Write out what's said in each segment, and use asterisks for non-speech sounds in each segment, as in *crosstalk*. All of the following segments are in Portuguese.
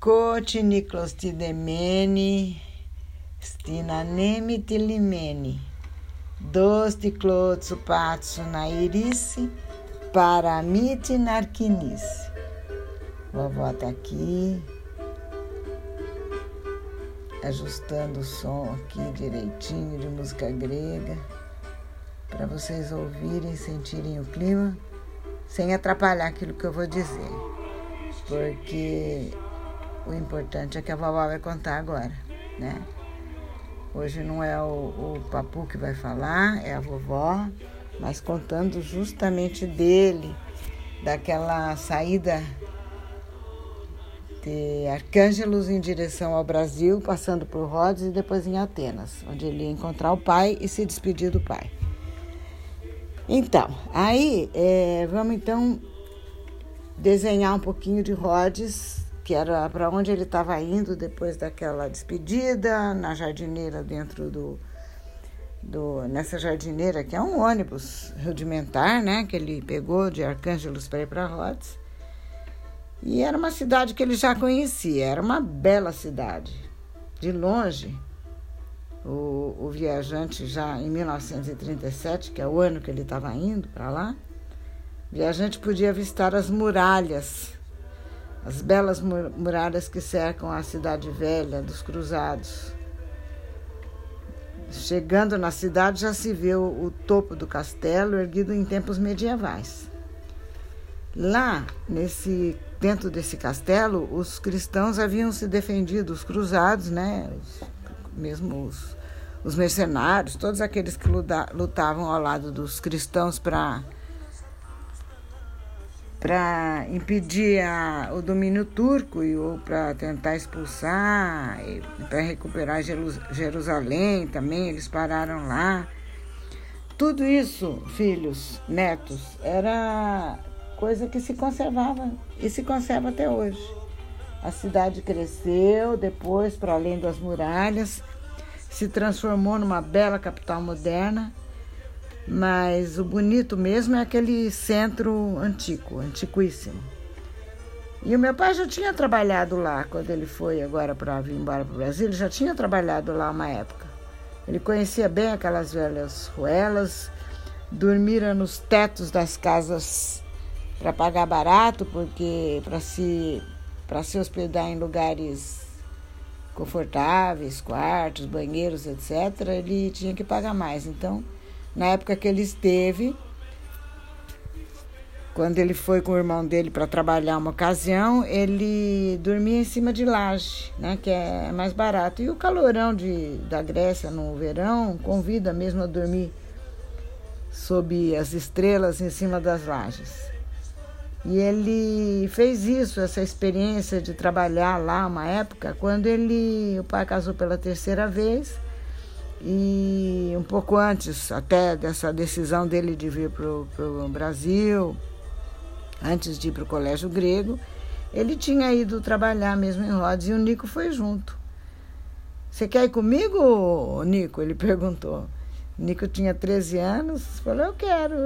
Cotiniclostidemene, stinanemi tilimene, dos ticlotsu patsu nairice, paramite narquinice. Vovó tá aqui, ajustando o som aqui direitinho de música grega, para vocês ouvirem sentirem o clima, sem atrapalhar aquilo que eu vou dizer. Porque o importante é que a vovó vai contar agora, né? Hoje não é o, o papu que vai falar, é a vovó, mas contando justamente dele, daquela saída de Arcângelos em direção ao Brasil, passando por Rhodes e depois em Atenas, onde ele ia encontrar o pai e se despedir do pai. Então, aí é, vamos então desenhar um pouquinho de Rhodes que era para onde ele estava indo depois daquela despedida, na jardineira dentro do, do nessa jardineira que é um ônibus rudimentar, né, que ele pegou de Arcângelos para ir para Rhodes. E era uma cidade que ele já conhecia, era uma bela cidade. De longe, o, o viajante já em 1937, que é o ano que ele estava indo para lá, viajante podia avistar as muralhas as belas muralhas que cercam a cidade velha dos cruzados. Chegando na cidade já se vê o, topo do castelo erguido em tempos medievais. Lá, nesse dentro desse castelo, os cristãos haviam se defendido, os cruzados, né? Os, mesmo os, os mercenários, todos aqueles que lutavam ao lado dos cristãos para para impedir a, o domínio turco e ou para tentar expulsar, para recuperar Jerusalém também, eles pararam lá. Tudo isso, filhos, netos, era coisa que se conservava e se conserva até hoje. A cidade cresceu depois para além das muralhas, se transformou numa bela capital moderna mas o bonito mesmo é aquele centro antigo, antiquíssimo. E o meu pai já tinha trabalhado lá quando ele foi agora para vir embora para o Brasil, ele já tinha trabalhado lá uma época. Ele conhecia bem aquelas velhas ruelas, dormira nos tetos das casas para pagar barato, porque para se para se hospedar em lugares confortáveis, quartos, banheiros, etc., ele tinha que pagar mais. Então, na época que ele esteve, quando ele foi com o irmão dele para trabalhar uma ocasião, ele dormia em cima de laje, né, que é mais barato. E o calorão de, da Grécia no verão convida mesmo a dormir sob as estrelas em cima das lajes. E ele fez isso, essa experiência de trabalhar lá uma época, quando ele, o pai casou pela terceira vez e um pouco antes até dessa decisão dele de vir para o Brasil, antes de ir para o colégio grego, ele tinha ido trabalhar mesmo em Rhodes e o Nico foi junto. Você quer ir comigo, Nico? Ele *laughs* perguntou. Nico tinha 13 anos, falou, eu quero,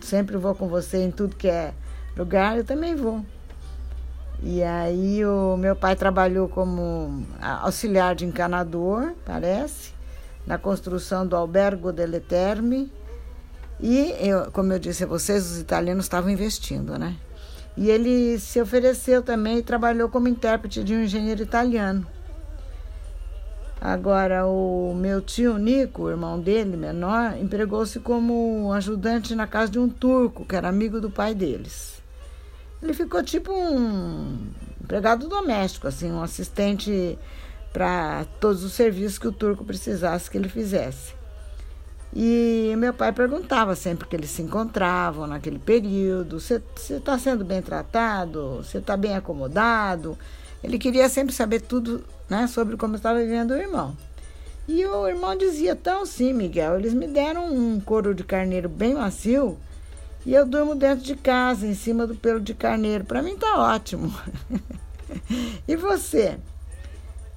sempre vou com você em tudo que é lugar, eu também vou. E aí o meu pai trabalhou como auxiliar de encanador, parece, na construção do Albergo delle Terme. E, eu, como eu disse a vocês, os italianos estavam investindo, né? E ele se ofereceu também e trabalhou como intérprete de um engenheiro italiano. Agora, o meu tio Nico, o irmão dele, menor, empregou-se como ajudante na casa de um turco, que era amigo do pai deles. Ele ficou tipo um empregado doméstico, assim, um assistente para todos os serviços que o turco precisasse que ele fizesse. E meu pai perguntava sempre que eles se encontravam naquele período: você está sendo bem tratado? Você está bem acomodado? Ele queria sempre saber tudo né, sobre como estava vivendo o irmão. E o irmão dizia: Então, sim, Miguel, eles me deram um couro de carneiro bem macio e eu durmo dentro de casa, em cima do pelo de carneiro. Para mim tá ótimo. *laughs* e você?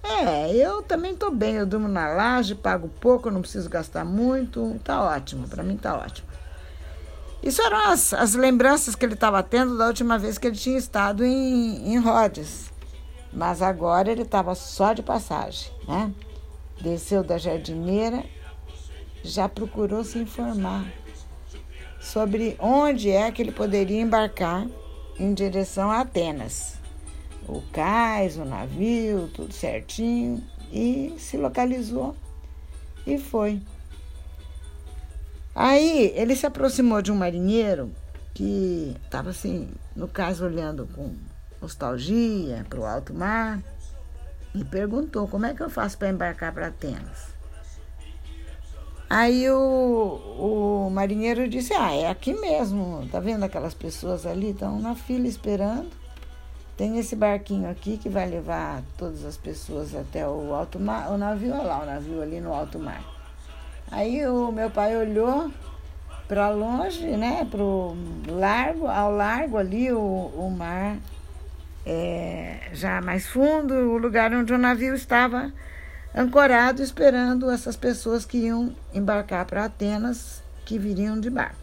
É, eu também estou bem. Eu durmo na laje, pago pouco, não preciso gastar muito. Tá ótimo, para mim tá ótimo. Isso eram as, as lembranças que ele estava tendo da última vez que ele tinha estado em, em Rhodes. Mas agora ele estava só de passagem, né? Desceu da jardineira, já procurou se informar sobre onde é que ele poderia embarcar em direção a Atenas. O cais, o navio, tudo certinho, e se localizou e foi. Aí ele se aproximou de um marinheiro que estava assim, no caso, olhando com nostalgia para o alto mar e perguntou como é que eu faço para embarcar para Atenas. Aí o, o marinheiro disse, ah, é aqui mesmo, tá vendo aquelas pessoas ali, estão na fila esperando. Tem esse barquinho aqui que vai levar todas as pessoas até o alto mar, o navio, olha lá, o navio ali no alto mar. Aí o meu pai olhou para longe, né, para o largo, ao largo ali o, o mar é, já mais fundo, o lugar onde o navio estava ancorado esperando essas pessoas que iam embarcar para Atenas, que viriam de barco.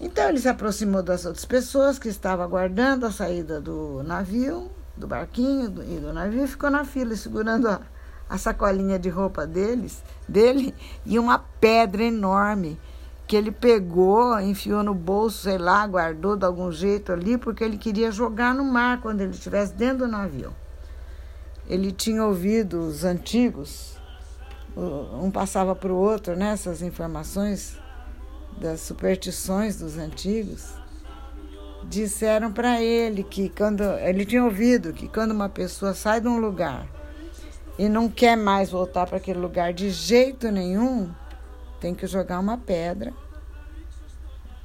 Então ele se aproximou das outras pessoas que estavam aguardando a saída do navio, do barquinho e do navio, e ficou na fila segurando a, a sacolinha de roupa deles, dele e uma pedra enorme que ele pegou, enfiou no bolso, sei lá, guardou de algum jeito ali, porque ele queria jogar no mar quando ele estivesse dentro do navio. Ele tinha ouvido os antigos, um passava para o outro né, informações das superstições dos antigos. Disseram para ele que quando ele tinha ouvido que quando uma pessoa sai de um lugar e não quer mais voltar para aquele lugar de jeito nenhum, tem que jogar uma pedra.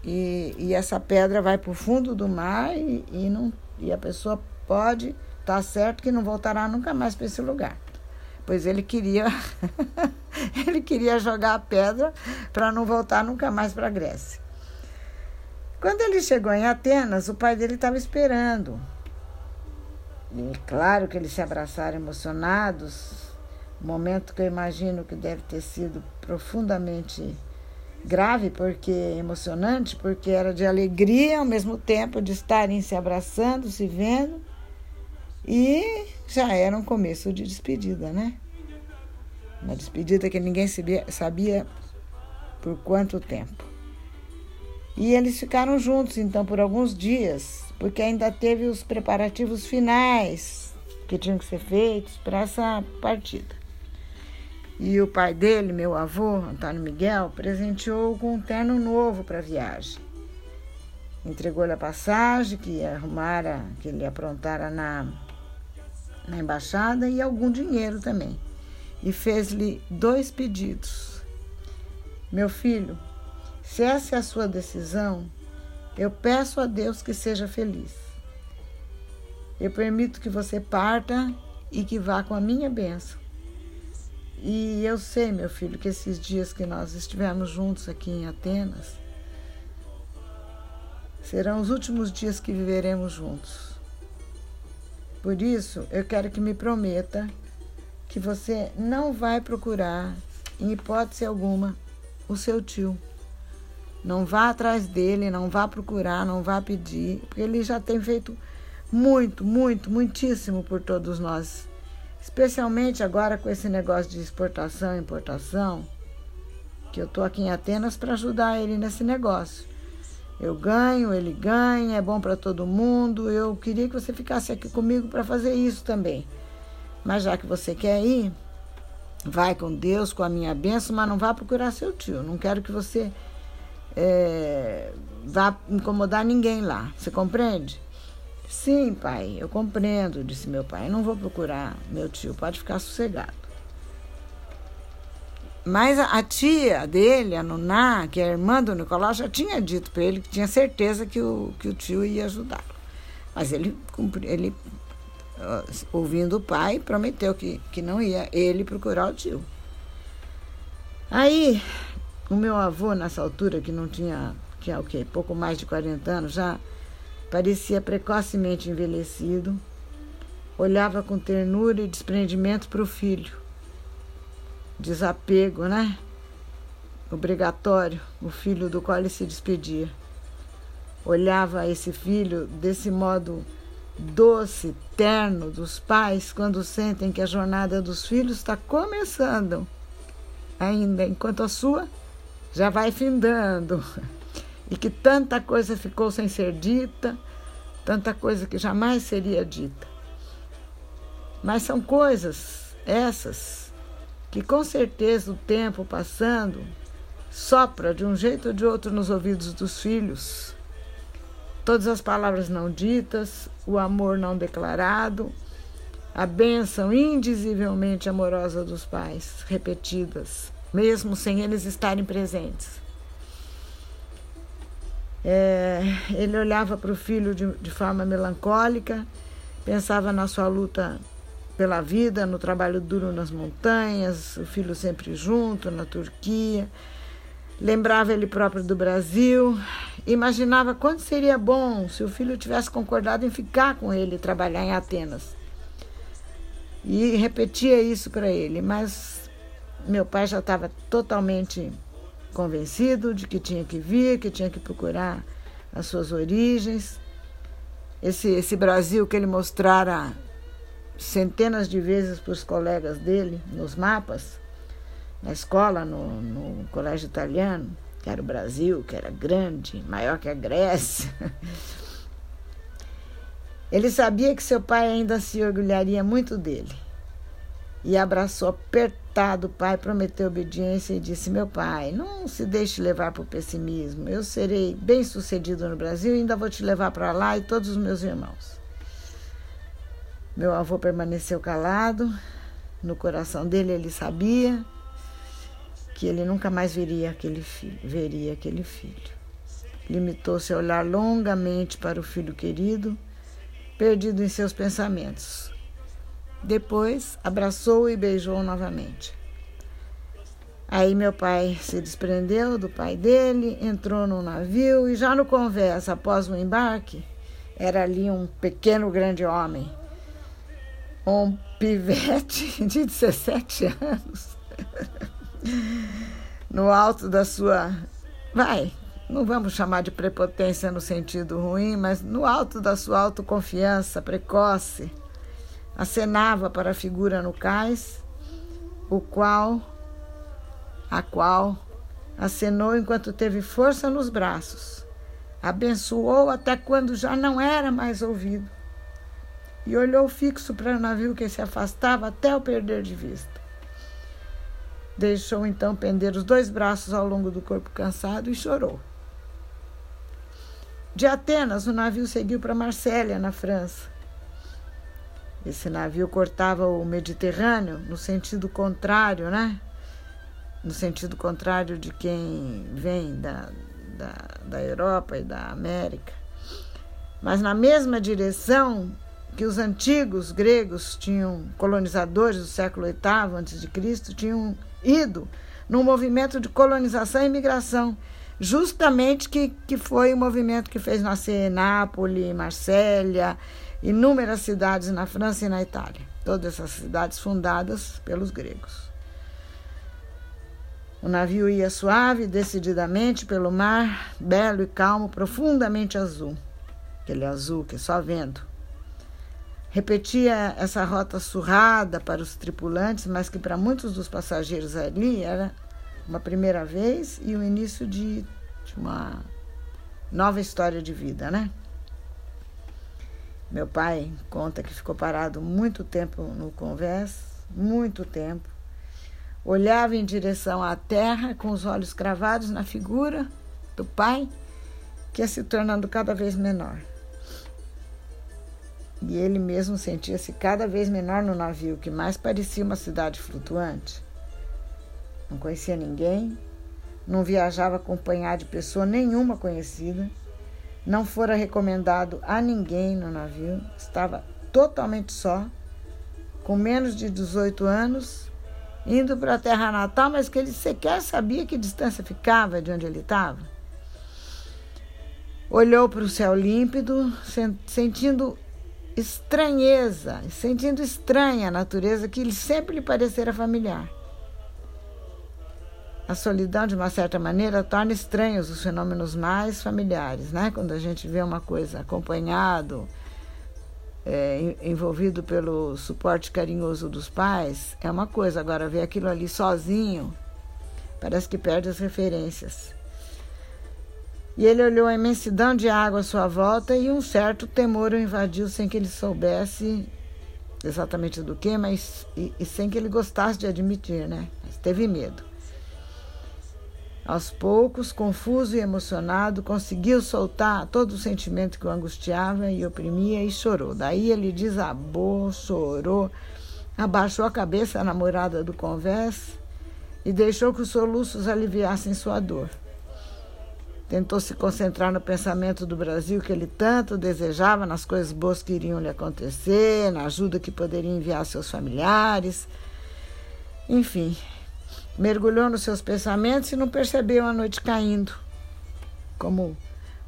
E, e essa pedra vai para o fundo do mar e, e, não, e a pessoa pode Tá certo que não voltará nunca mais para esse lugar. Pois ele queria *laughs* *laughs* ele queria jogar a pedra para não voltar nunca mais para a Grécia. Quando ele chegou em Atenas, o pai dele estava esperando. E claro que eles se abraçaram emocionados, momento que eu imagino que deve ter sido profundamente grave, porque emocionante, porque era de alegria ao mesmo tempo de estarem se abraçando, se vendo. E já era um começo de despedida, né? Uma despedida que ninguém sabia por quanto tempo. E eles ficaram juntos então por alguns dias, porque ainda teve os preparativos finais que tinham que ser feitos para essa partida. E o pai dele, meu avô, Antônio Miguel, presenteou com um terno novo para a viagem. Entregou-lhe a passagem que arrumara, que ele aprontara na na embaixada e algum dinheiro também. E fez-lhe dois pedidos. Meu filho, se essa é a sua decisão, eu peço a Deus que seja feliz. Eu permito que você parta e que vá com a minha bênção. E eu sei, meu filho, que esses dias que nós estivemos juntos aqui em Atenas serão os últimos dias que viveremos juntos. Por isso, eu quero que me prometa que você não vai procurar, em hipótese alguma, o seu tio. Não vá atrás dele, não vá procurar, não vá pedir, porque ele já tem feito muito, muito, muitíssimo por todos nós. Especialmente agora com esse negócio de exportação e importação, que eu estou aqui em Atenas para ajudar ele nesse negócio. Eu ganho, ele ganha, é bom para todo mundo. Eu queria que você ficasse aqui comigo para fazer isso também. Mas já que você quer ir, vai com Deus, com a minha bênção, mas não vá procurar seu tio. Não quero que você é, vá incomodar ninguém lá. Você compreende? Sim, pai, eu compreendo, disse meu pai. Não vou procurar meu tio, pode ficar sossegado. Mas a, tia dele, a Nuná, que é a irmã do Nicolau, já tinha dito para ele que tinha certeza que o, que o tio ia ajudá-lo. Mas ele, ele, ouvindo o pai, prometeu que, que não ia ele procurar o tio. Aí, o meu avô, nessa altura, que não tinha, tinha o quê? Pouco mais de 40 anos, já parecia precocemente envelhecido, olhava com ternura e desprendimento para o filho desapego, né? Obrigatório, o filho do qual ele se despedia. Olhava esse filho desse modo doce, terno dos pais quando sentem que a jornada dos filhos está começando, ainda enquanto a sua já vai findando, e que tanta coisa ficou sem ser dita, tanta coisa que jamais seria dita. Mas são coisas essas que com certeza o tempo passando sopra de um jeito ou de outro nos ouvidos dos filhos. Todas as palavras não ditas, o amor não declarado, a bênção indizivelmente amorosa dos pais, repetidas, mesmo sem eles estarem presentes. É, ele olhava para o filho de, de forma melancólica, pensava na sua luta pela vida, no trabalho duro nas montanhas, o filho sempre junto, na Turquia. Lembrava ele próprio do Brasil, imaginava quanto seria bom se o filho tivesse concordado em ficar com ele e trabalhar em Atenas. E repetia isso para ele, mas meu pai já estava totalmente convencido de que tinha que vir, que tinha que procurar as suas origens. Esse, esse Brasil que ele mostrara centenas de vezes para os colegas dele nos mapas, na escola, no, no colégio italiano, que era o Brasil, que era grande, maior que a Grécia. *laughs* Ele sabia que seu pai ainda se orgulharia muito dele. E abraçou apertado o pai, prometeu obediência e disse: Meu pai, não se deixe levar por pessimismo. Eu serei bem sucedido no Brasil e ainda vou te levar para lá e todos os meus irmãos. Meu avô permaneceu calado. No coração dele, ele sabia que ele nunca mais veria aquele filho. Veria aquele filho. Limitou-se a olhar longamente para o filho querido, perdido em seus pensamentos. Depois, abraçou e beijou novamente. Aí meu pai se desprendeu do pai dele, entrou no navio e já no conversa, após o embarque, era ali um pequeno grande homem um pivete *laughs* de 17 anos *laughs* *laughs* no alto da sua. Vai, não vamos chamar de prepotência no sentido ruim, mas no alto da sua autoconfiança precoce, acenava para a figura no cais, o qual, a qual acenou enquanto teve força nos braços, abençoou até quando já não era mais ouvido e olhou fixo para o navio que se afastava até o perder de vista. Deixou então pender os dois braços ao longo do corpo cansado e chorou. De Atenas, o navio seguiu para Marsella, na França. Esse navio cortava o Mediterrâneo no sentido contrário, né? No sentido contrário de quem vem da, da, da Europa e da América. Mas na mesma direção que os antigos gregos tinham, colonizadores do século VIII a.C., tinham ido num movimento de colonização e imigração, justamente que, que foi o movimento que fez nascer Nápoles, Marsella, inúmeras cidades na França e na Itália. Todas essas cidades fundadas pelos gregos. O navio ia suave, decididamente pelo mar, belo e calmo, profundamente azul. Aquele azul que só vento repetia essa rota surrada para os tripulantes, mas que para muitos dos passageiros ali era uma primeira vez e o início de, de uma nova história de vida, né? Meu pai conta que ficou parado muito tempo no convés, muito tempo. Olhava em direção à terra com os olhos cravados na figura do pai, que ia se tornando cada vez menor e ele mesmo sentia-se cada vez menor no navio, que mais parecia uma cidade flutuante. Não conhecia ninguém, não viajava acompanhado de pessoa nenhuma conhecida, não fora recomendado a ninguém no navio, estava totalmente só, com menos de 18 anos, indo para a terra natal, mas que ele sequer sabia que distância ficava de onde ele estava. Olhou para o céu límpido, sentindo estranheza, sentindo estranha a natureza que sempre lhe parecera familiar. A solidão, de uma certa maneira, torna estranhos os fenômenos mais familiares, né? Quando a gente vê uma coisa acompanhado, é, envolvido pelo suporte carinhoso dos pais, é uma coisa. Agora, ver aquilo ali sozinho, parece que perde as referências. E ele olhou a imensidão de água à sua volta e um certo temor o invadiu sem que ele soubesse exatamente do que, mas e, e sem que ele gostasse de admitir, né? Mas teve medo. Aos poucos, confuso e emocionado, conseguiu soltar todo o sentimento que o angustiava e oprimia e chorou. Daí ele desabou, chorou, abaixou a cabeça à namorada do convés e deixou que os soluços aliviassem sua dor. Tentou se concentrar no pensamento do Brasil que ele tanto desejava, nas coisas boas que iriam lhe acontecer, na ajuda que poderia enviar a seus familiares. Enfim, mergulhou nos seus pensamentos e não percebeu a noite caindo, como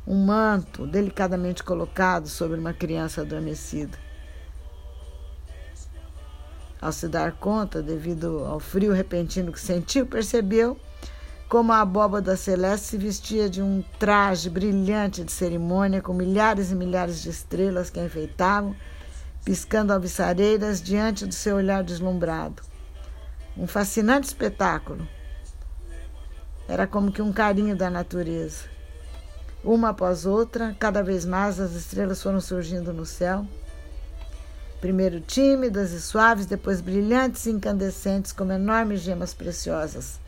um manto delicadamente colocado sobre uma criança adormecida. Ao se dar conta, devido ao frio repentino que sentiu, percebeu como a abóbada celeste se vestia de um traje brilhante de cerimônia, com milhares e milhares de estrelas que a enfeitavam, piscando alviçareiras diante do seu olhar deslumbrado um fascinante espetáculo. Era como que um carinho da natureza. Uma após outra, cada vez mais as estrelas foram surgindo no céu. Primeiro tímidas e suaves, depois brilhantes e incandescentes como enormes gemas preciosas.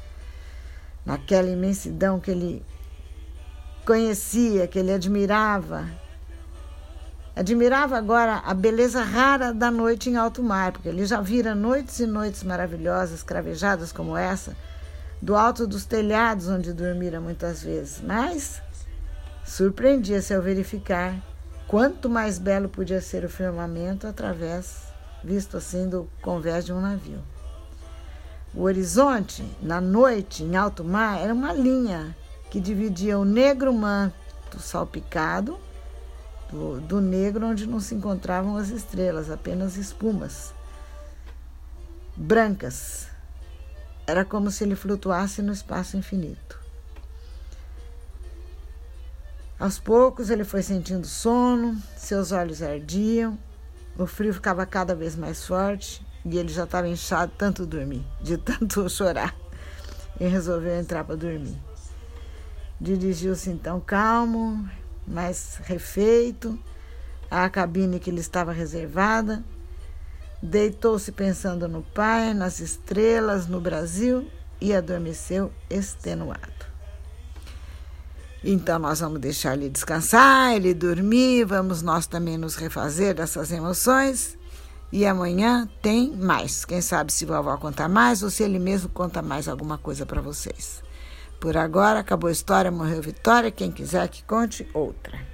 Naquela imensidão que ele conhecia, que ele admirava, Admirava agora a beleza rara da noite em alto mar, porque ele já vira noites e noites maravilhosas, cravejadas como essa, do alto dos telhados onde dormira muitas vezes. Mas surpreendia-se ao verificar quanto mais belo podia ser o firmamento através, visto assim, do convés de um navio. O horizonte, na noite, em alto mar, era uma linha que dividia o negro manto salpicado do, do negro, onde não se encontravam as estrelas, apenas espumas brancas. Era como se ele flutuasse no espaço infinito. Aos poucos ele foi sentindo sono, seus olhos ardiam, o frio ficava cada vez mais forte e ele já estava inchado tanto dormir, de tanto *laughs* chorar, e resolveu entrar para dormir. Dirigiu-se então calmo, mais refeito, à cabine que lhe estava reservada. Deitou-se pensando no pai, nas estrelas, no Brasil e adormeceu extenuado. Então nós vamos deixar ele descansar, ele dormir, vamos nós também nos refazer dessas emoções. E amanhã tem mais. Quem sabe se vovó contar mais ou se ele mesmo conta mais alguma coisa para vocês. Por agora, acabou a história, morreu Vitória. Quem quiser que conte outra.